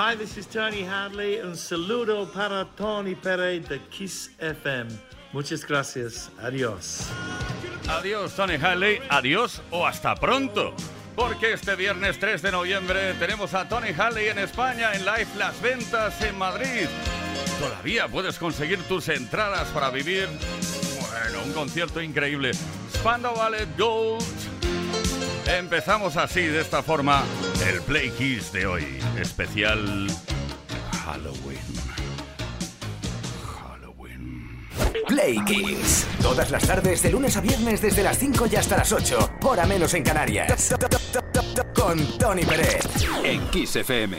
Hi, this is Tony Hadley. Un saludo para Tony Pérez de Kiss FM. Muchas gracias. Adiós. Adiós, Tony Hadley. Adiós o hasta pronto. Porque este viernes 3 de noviembre tenemos a Tony Hadley en España en Live Las Ventas en Madrid. Todavía puedes conseguir tus entradas para vivir, bueno, un concierto increíble. Spandau Ballet Gold. Empezamos así, de esta forma, el Play Kiss de hoy. Especial Halloween. Halloween. Play Kiss. Todas las tardes, de lunes a viernes, desde las 5 y hasta las 8. Hora menos en Canarias. Con Tony Pérez. En Kiss FM.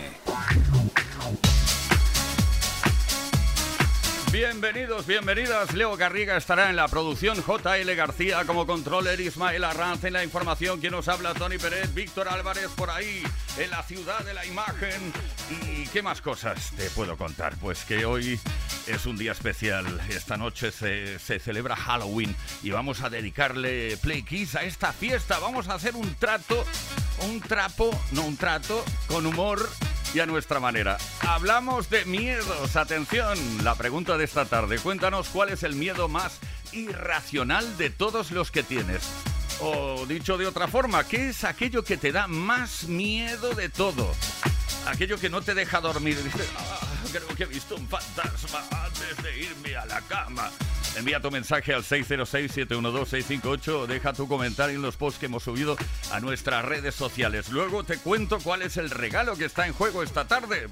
Bienvenidos, bienvenidas. Leo Garriga estará en la producción, JL García como controller, Ismael Arranz en la información, quien nos habla, Tony Pérez, Víctor Álvarez por ahí, en la ciudad de la imagen. ¿Y qué más cosas te puedo contar? Pues que hoy es un día especial. Esta noche se, se celebra Halloween y vamos a dedicarle Play Kiss a esta fiesta. Vamos a hacer un trato, un trapo, no un trato, con humor y a nuestra manera. Hablamos de miedos. Atención, la pregunta de esta tarde. Cuéntanos cuál es el miedo más irracional de todos los que tienes. O dicho de otra forma, ¿qué es aquello que te da más miedo de todo? Aquello que no te deja dormir. Dices, "Ah, creo que he visto un fantasma antes de irme a la cama. Envía tu mensaje al 606-712-658 o deja tu comentario en los posts que hemos subido a nuestras redes sociales. Luego te cuento cuál es el regalo que está en juego esta tarde.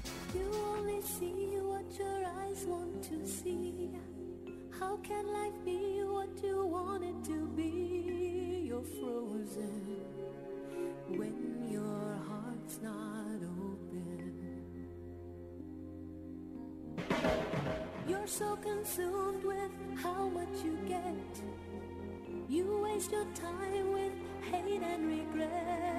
You only waste your time with hate and regret.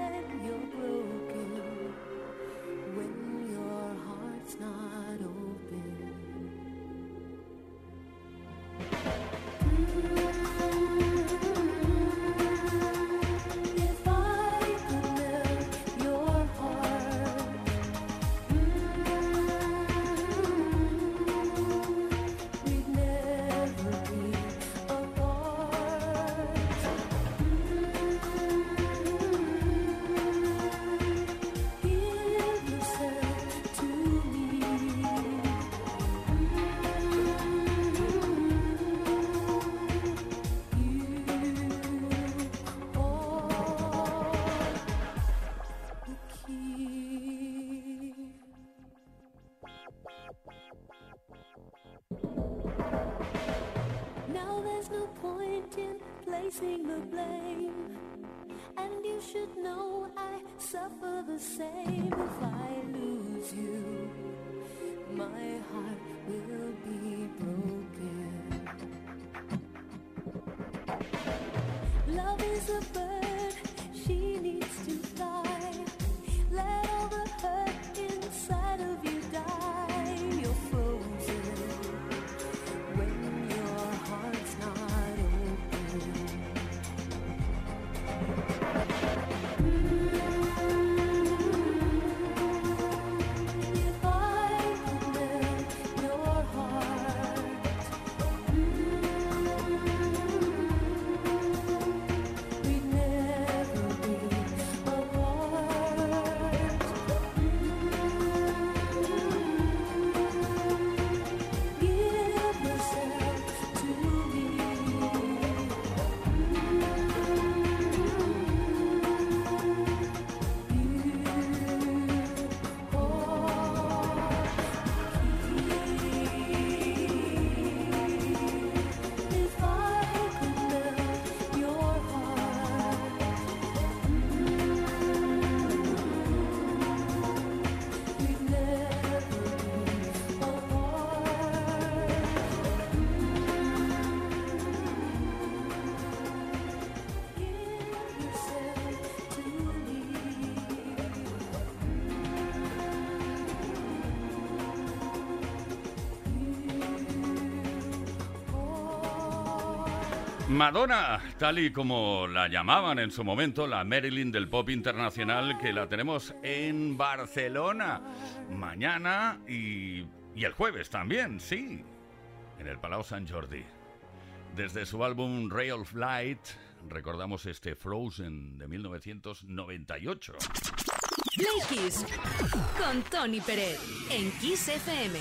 Madonna, tal y como la llamaban en su momento, la Marilyn del pop internacional, que la tenemos en Barcelona mañana y, y el jueves también, sí, en el Palau Sant Jordi. Desde su álbum Ray of Light, recordamos este Frozen de 1998. Play Kiss con Tony Pérez en Kiss FM.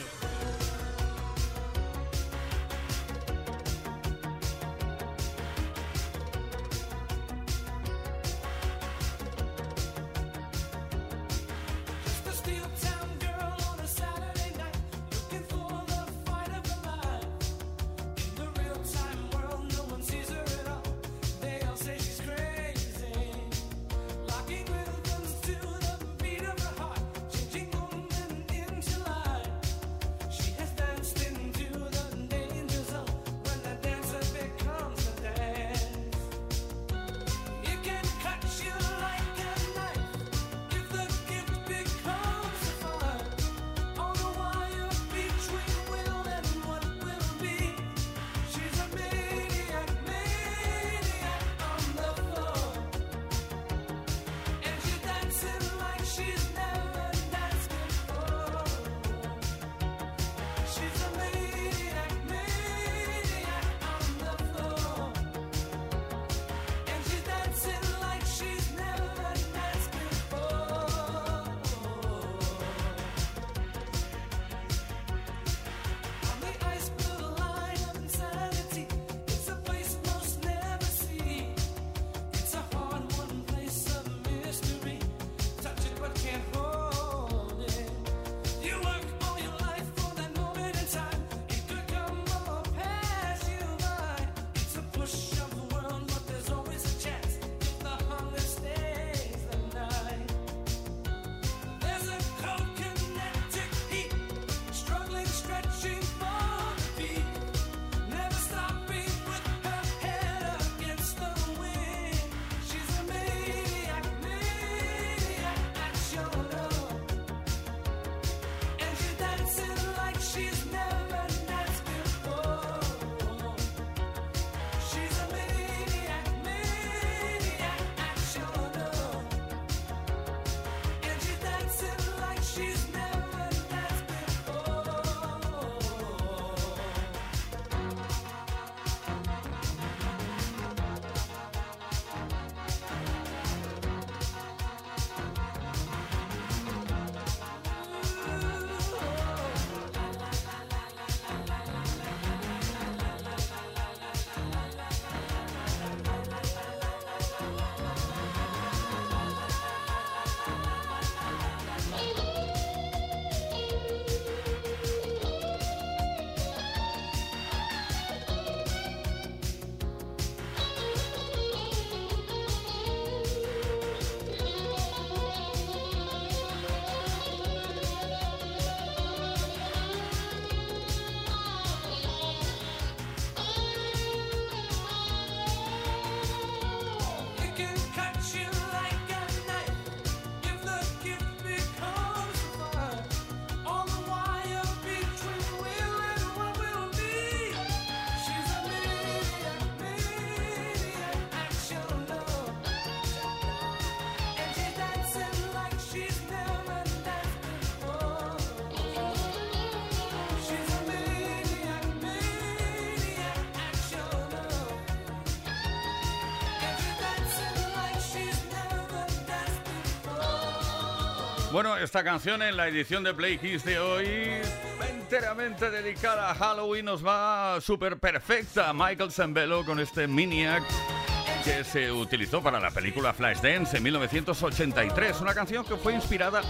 Bueno, esta canción en la edición de Play Kiss de hoy, enteramente dedicada a Halloween, nos va súper perfecta. Michael Zambello con este Miniac que se utilizó para la película Flashdance en 1983. Una canción que fue inspirada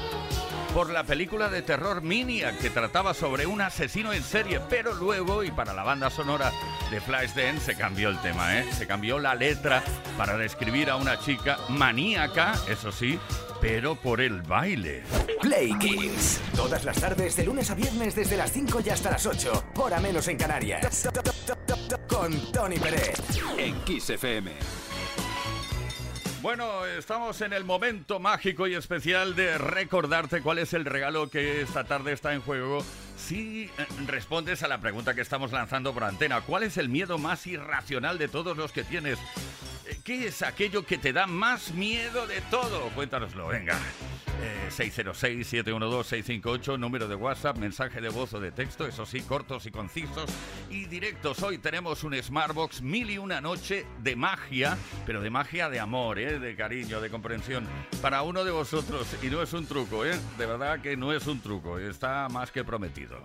por la película de terror Miniac, que trataba sobre un asesino en serie, pero luego, y para la banda sonora de Flashdance, se cambió el tema, ¿eh? Se cambió la letra para describir a una chica maníaca, eso sí, pero por el baile. Play Kiss. Todas las tardes, de lunes a viernes, desde las 5 y hasta las 8. Hora menos en Canarias. Con Tony Pérez. En Kiss FM. Bueno, estamos en el momento mágico y especial de recordarte cuál es el regalo que esta tarde está en juego. Si eh, respondes a la pregunta que estamos lanzando por antena, ¿cuál es el miedo más irracional de todos los que tienes? ¿Qué es aquello que te da más miedo de todo? Cuéntanoslo, venga. Eh, 606-712-658, número de WhatsApp, mensaje de voz o de texto, eso sí, cortos y concisos y directos. Hoy tenemos un Smartbox mil y una noche de magia, pero de magia de amor, ¿eh? de cariño, de comprensión, para uno de vosotros. Y no es un truco, ¿eh? de verdad que no es un truco, está más que prometido.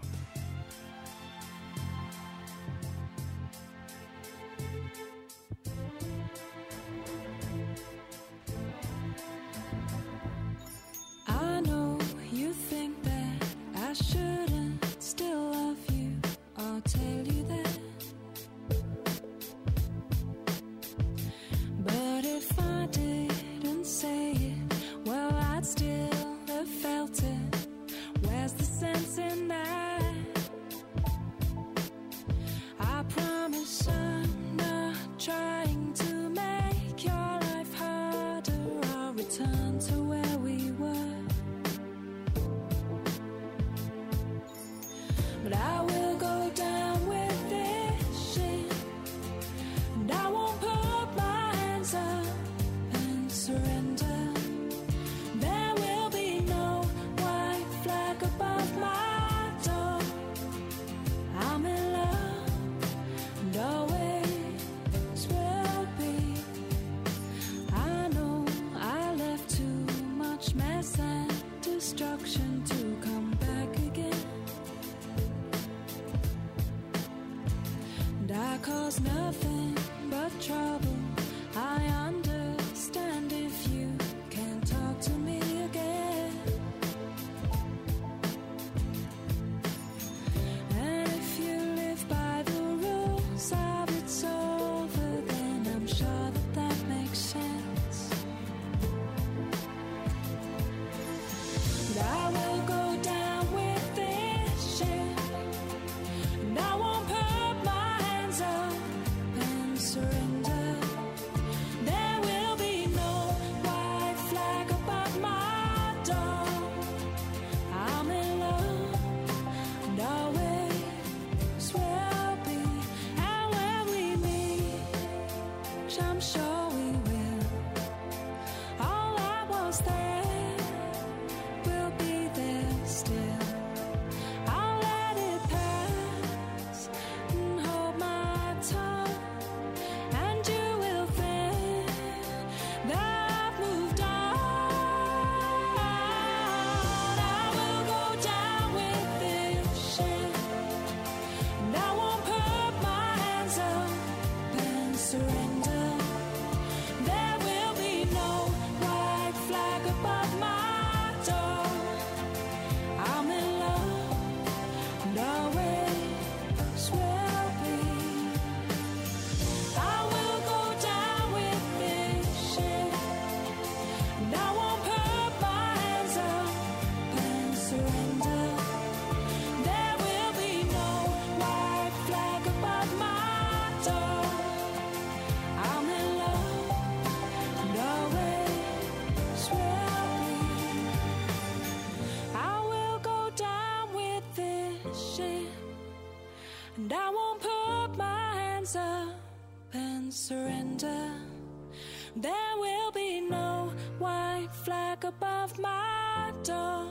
Above my door.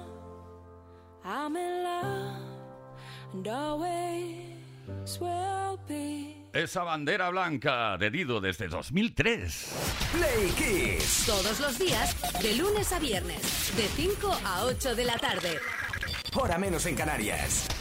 I'm in love and always Swear I'll be Esa bandera blanca de Dido desde 2003. Play Kiss. Todos los días, de lunes a viernes, de 5 a 8 de la tarde. Hora menos en Canarias.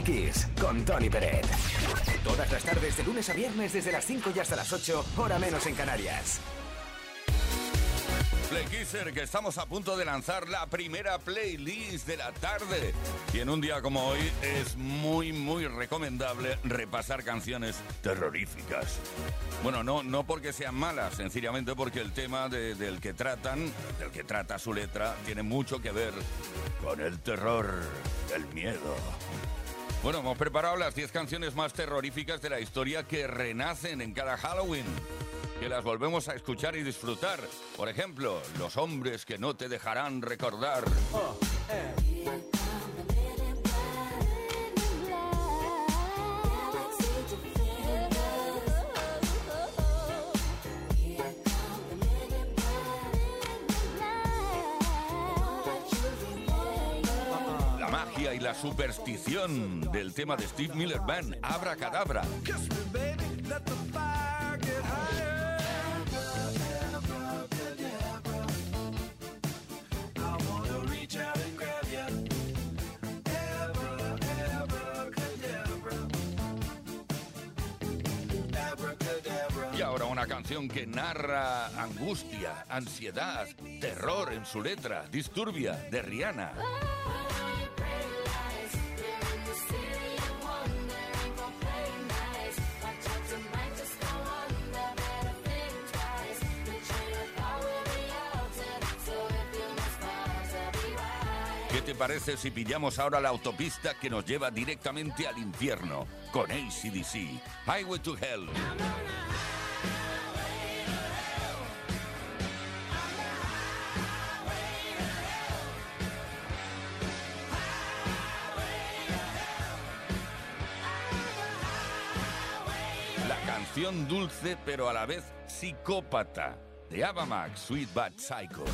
Play con Tony Peret. Todas las tardes de lunes a viernes desde las 5 y hasta las 8, hora menos en Canarias. Play Kisser, que estamos a punto de lanzar la primera playlist de la tarde. Y en un día como hoy es muy, muy recomendable repasar canciones terroríficas. Bueno, no, no porque sean malas, sencillamente porque el tema de- del que tratan, del que trata su letra, tiene mucho que ver con el terror, el miedo. Bueno, hemos preparado las 10 canciones más terroríficas de la historia que renacen en cada Halloween. Que las volvemos a escuchar y disfrutar. Por ejemplo, Los hombres que no te dejarán recordar. La superstición del tema de Steve Miller Band, Abra Cadabra. Ahora una canción que narra angustia, ansiedad, terror en su letra, Disturbia, de Rihanna. Parece si pillamos ahora la autopista que nos lleva directamente al infierno con ACDC? Highway to Hell. La canción dulce pero a la vez psicópata de Avamax, Sweet Bad Psycho.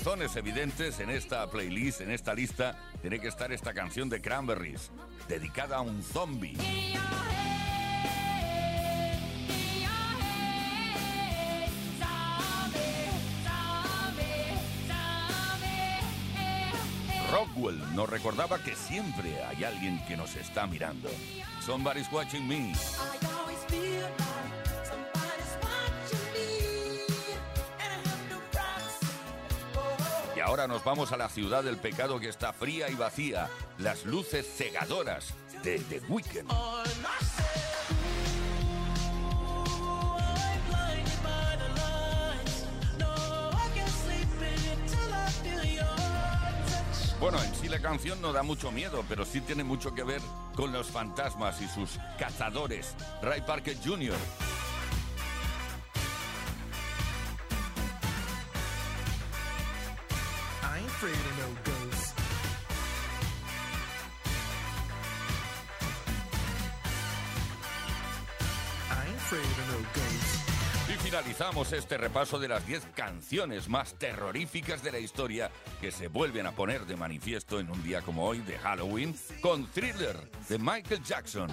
Razones evidentes, en esta playlist, en esta lista, tiene que estar esta canción de Cranberries, dedicada a un zombie. Rockwell nos recordaba que siempre hay alguien que nos está mirando. Somebody's watching me. Ahora nos vamos a la ciudad del pecado que está fría y vacía. Las luces cegadoras de The Weeknd. Bueno, en sí la canción no da mucho miedo, pero sí tiene mucho que ver con los fantasmas y sus cazadores. Ray Parker Jr. Y finalizamos este repaso de las 10 canciones más terroríficas de la historia que se vuelven a poner de manifiesto en un día como hoy de Halloween con Thriller de Michael Jackson.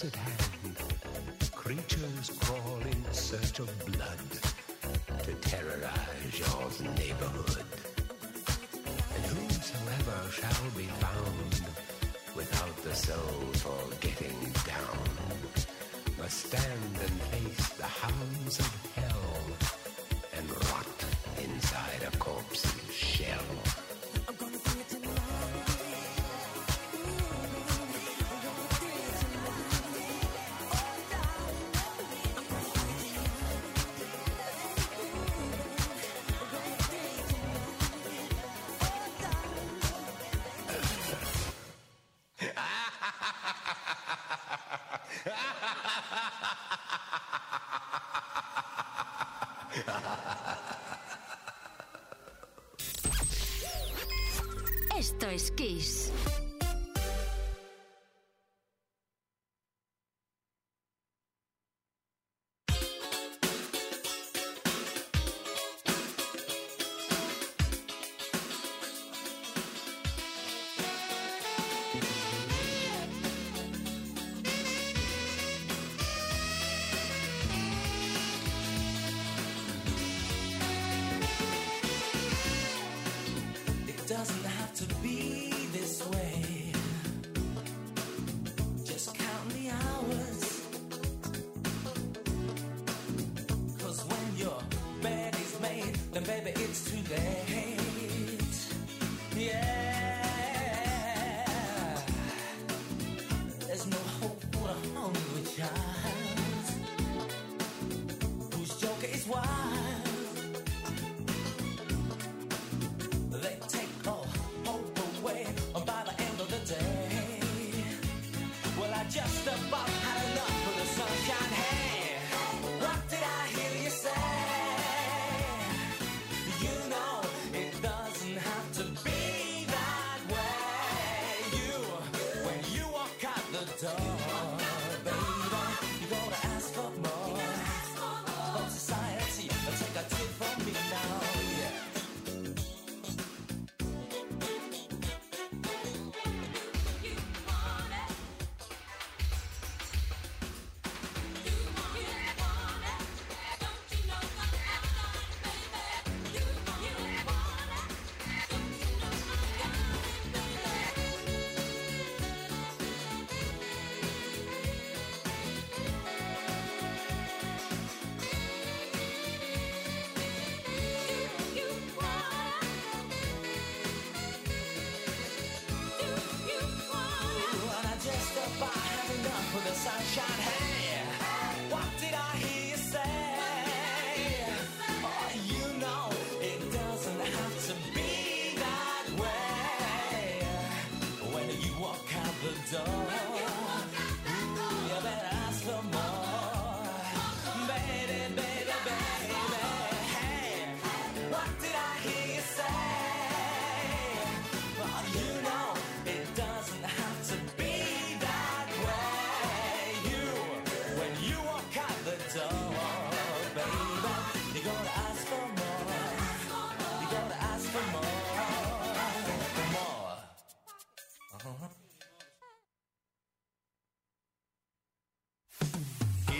close at hand. Creatures crawl in search of blood to terrorize your neighborhood. And whosoever shall be found without the soul for getting down must stand and face the hounds of Luiz.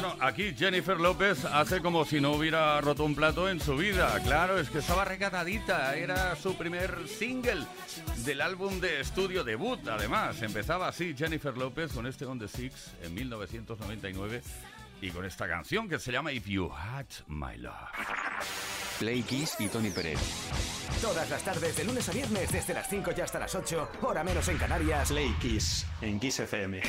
Bueno, aquí Jennifer López hace como si no hubiera roto un plato en su vida. Claro, es que estaba recatadita. Era su primer single del álbum de estudio debut. Además, empezaba así Jennifer López con este On the Six en 1999 y con esta canción que se llama If You Had My Love. Play Kiss y Tony Pérez. Todas las tardes, de lunes a viernes, desde las 5 y hasta las 8, hora menos en Canarias. Play Kiss en Kiss FM.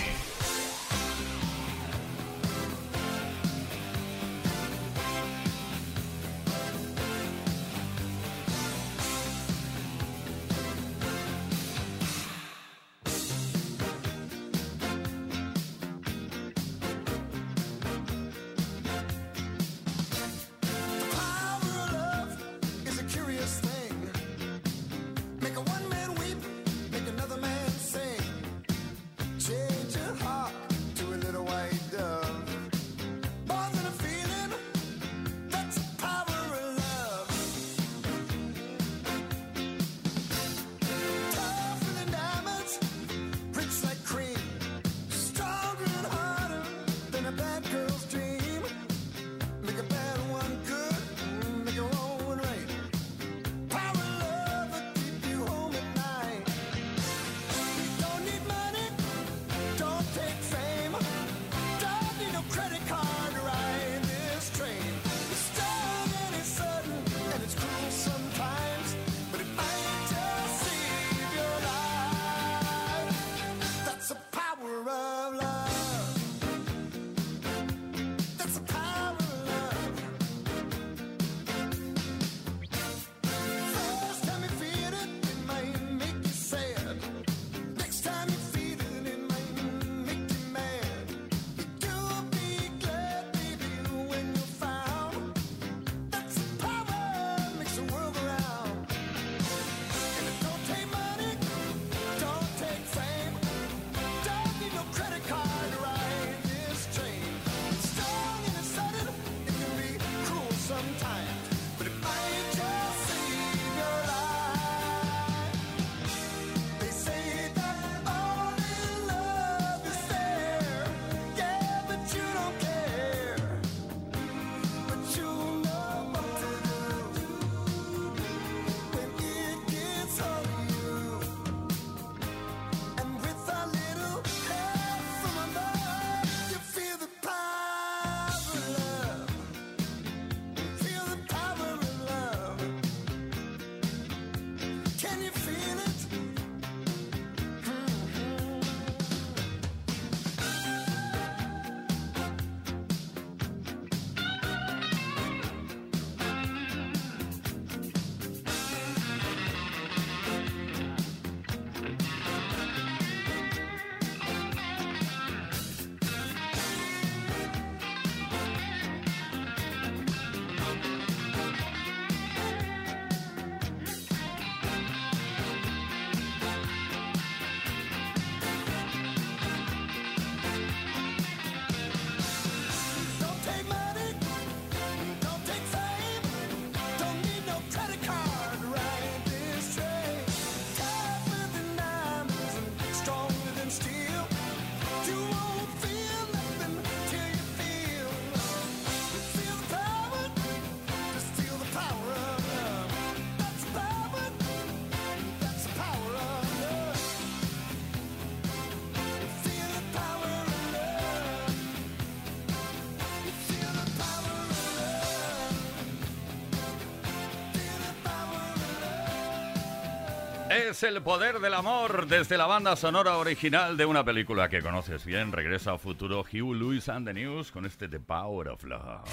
Es el poder del amor desde la banda sonora original de una película que conoces bien. Regresa a futuro Hugh Lewis and the News con este The Power of Love.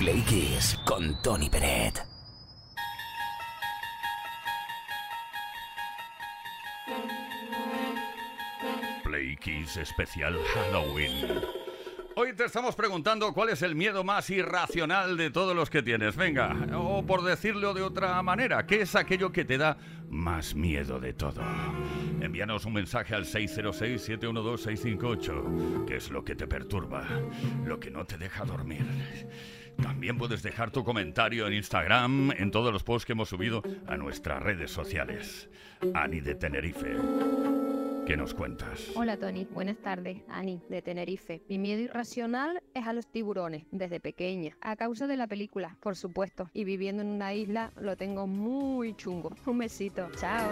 Play Kiss con Tony Peret. Play Kiss especial Halloween. Hoy te estamos preguntando cuál es el miedo más irracional de todos los que tienes. Venga, o por decirlo de otra manera, ¿qué es aquello que te da más miedo de todo? Envíanos un mensaje al 606-712-658. ¿Qué es lo que te perturba? Lo que no te deja dormir. También puedes dejar tu comentario en Instagram, en todos los posts que hemos subido a nuestras redes sociales. Ani de Tenerife. ¿Qué nos cuentas? Hola Tony, buenas tardes. Ani, de Tenerife. Mi miedo irracional es a los tiburones, desde pequeña. A causa de la película, por supuesto. Y viviendo en una isla lo tengo muy chungo. Un besito. Chao.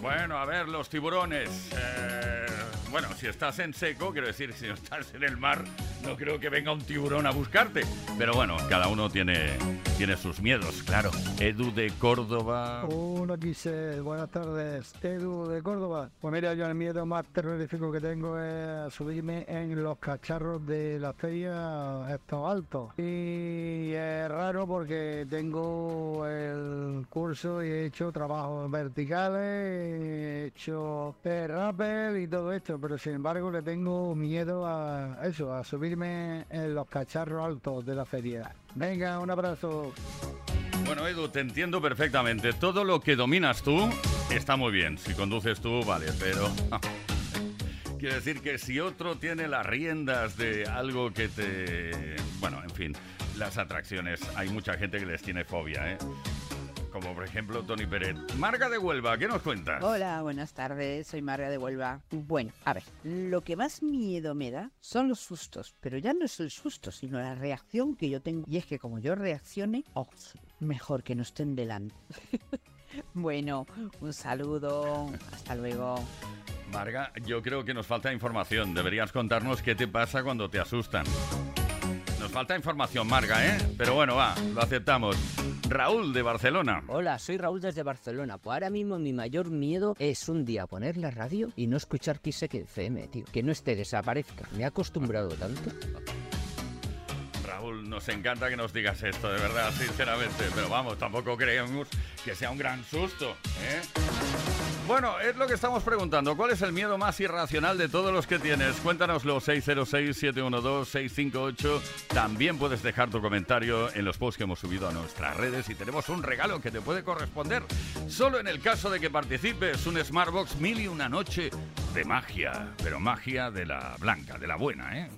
Bueno, a ver, los tiburones. Eh, bueno, si estás en seco, quiero decir, si no estás en el mar, no creo que venga un tiburón a buscarte. Pero bueno, cada uno tiene, tiene sus miedos, claro. Edu de Córdoba. Uno quise, buenas tardes, Edu de Córdoba. Pues mira, yo el miedo más terrorífico que tengo es subirme en los cacharros de la feria estos altos. Y es raro porque tengo el curso y he hecho trabajos verticales, he hecho rappel y todo esto, pero sin embargo le tengo miedo a eso, a subirme en los cacharros altos de la feria. Venga, un abrazo. Bueno, Edu, te entiendo perfectamente. Todo lo que dominas tú está muy bien. Si conduces tú, vale, pero... Quiero decir que si otro tiene las riendas de algo que te... Bueno, en fin, las atracciones. Hay mucha gente que les tiene fobia, ¿eh? Como por ejemplo Tony Pérez. Marga de Huelva, ¿qué nos cuentas? Hola, buenas tardes, soy Marga de Huelva. Bueno, a ver, lo que más miedo me da son los sustos, pero ya no es el susto, sino la reacción que yo tengo. Y es que como yo reaccione, oh, mejor que no estén delante. bueno, un saludo, hasta luego. Marga, yo creo que nos falta información. Deberías contarnos qué te pasa cuando te asustan. Nos falta información, Marga, ¿eh? Pero bueno, va, lo aceptamos. Raúl de Barcelona. Hola, soy Raúl desde Barcelona. Pues ahora mismo mi mayor miedo es un día poner la radio y no escuchar Kiss FM, tío. Que no esté, desaparezca. Me he acostumbrado tanto. Raúl, nos encanta que nos digas esto, de verdad, sinceramente. Pero vamos, tampoco creemos que sea un gran susto, ¿eh? Bueno, es lo que estamos preguntando. ¿Cuál es el miedo más irracional de todos los que tienes? Cuéntanoslo 606-712-658. También puedes dejar tu comentario en los posts que hemos subido a nuestras redes y tenemos un regalo que te puede corresponder. Solo en el caso de que participes, un Smartbox mil y una noche de magia. Pero magia de la blanca, de la buena, ¿eh?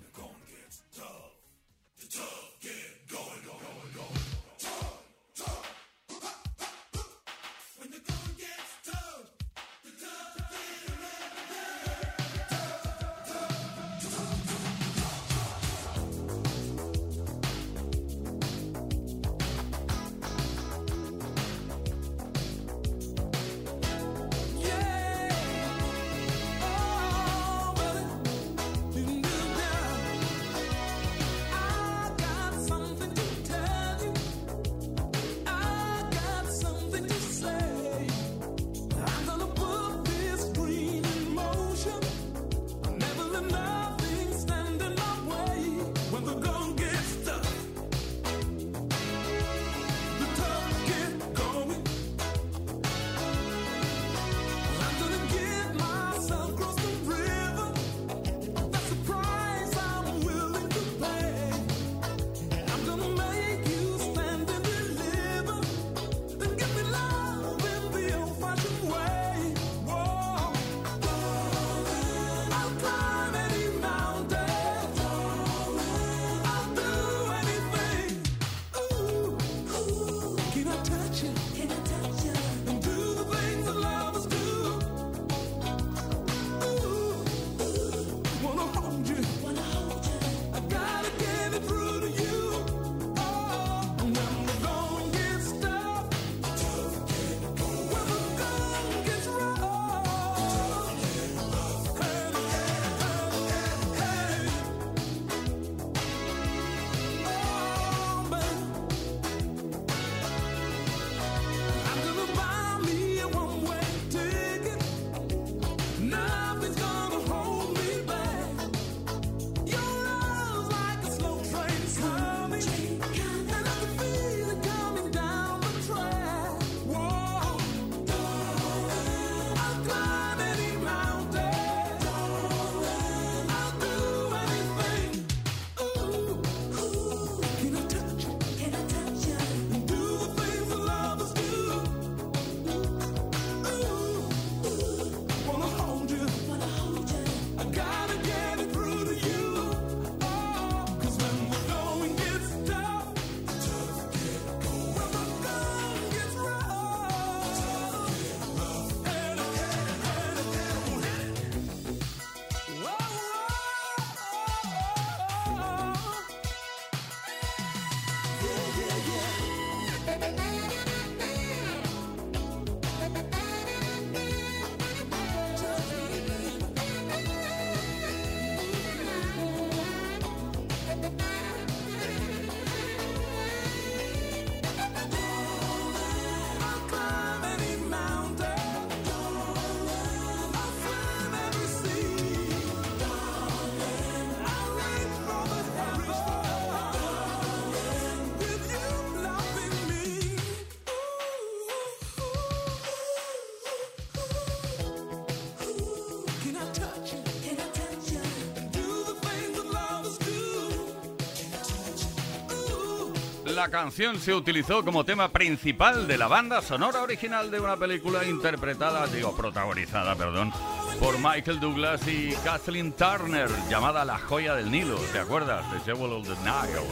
La canción se utilizó como tema principal de la banda sonora original de una película interpretada, digo, protagonizada, perdón, por Michael Douglas y Kathleen Turner, llamada La joya del Nilo. ¿Te acuerdas? The Jewel of the Nile.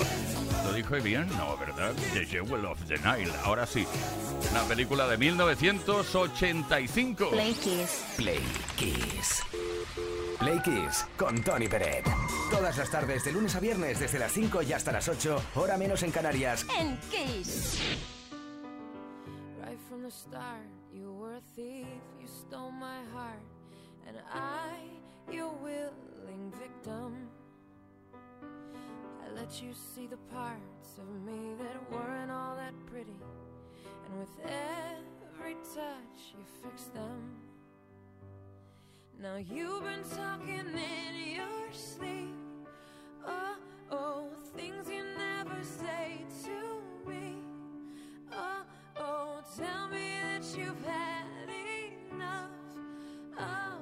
¿Lo dije bien? No, ¿verdad? The Jewel of the Nile. Ahora sí. Una película de 1985. Play Kiss. Play Kiss. Play Kiss con Tony Peret. Todas las tardes, de lunes a viernes, desde las 5 y hasta las 8, hora menos en Canarias. En Kiss. Right from the start, you were a thief, you stole my heart, and I, your willing victim. I let you see the parts of me that weren't all that pretty, and with every touch, you fixed them. Now you've been talking in your sleep. Oh, oh, things you never say to me. Oh, oh, tell me that you've had enough of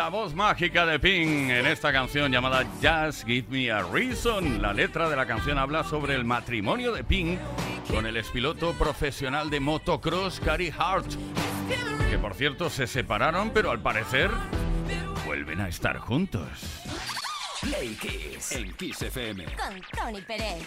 La voz mágica de Pink en esta canción llamada Just Give Me a Reason. La letra de la canción habla sobre el matrimonio de Pink con el expiloto profesional de motocross Cary Hart. Que por cierto se separaron, pero al parecer vuelven a estar juntos. Play Kiss en Kiss FM. Con Tony Pérez.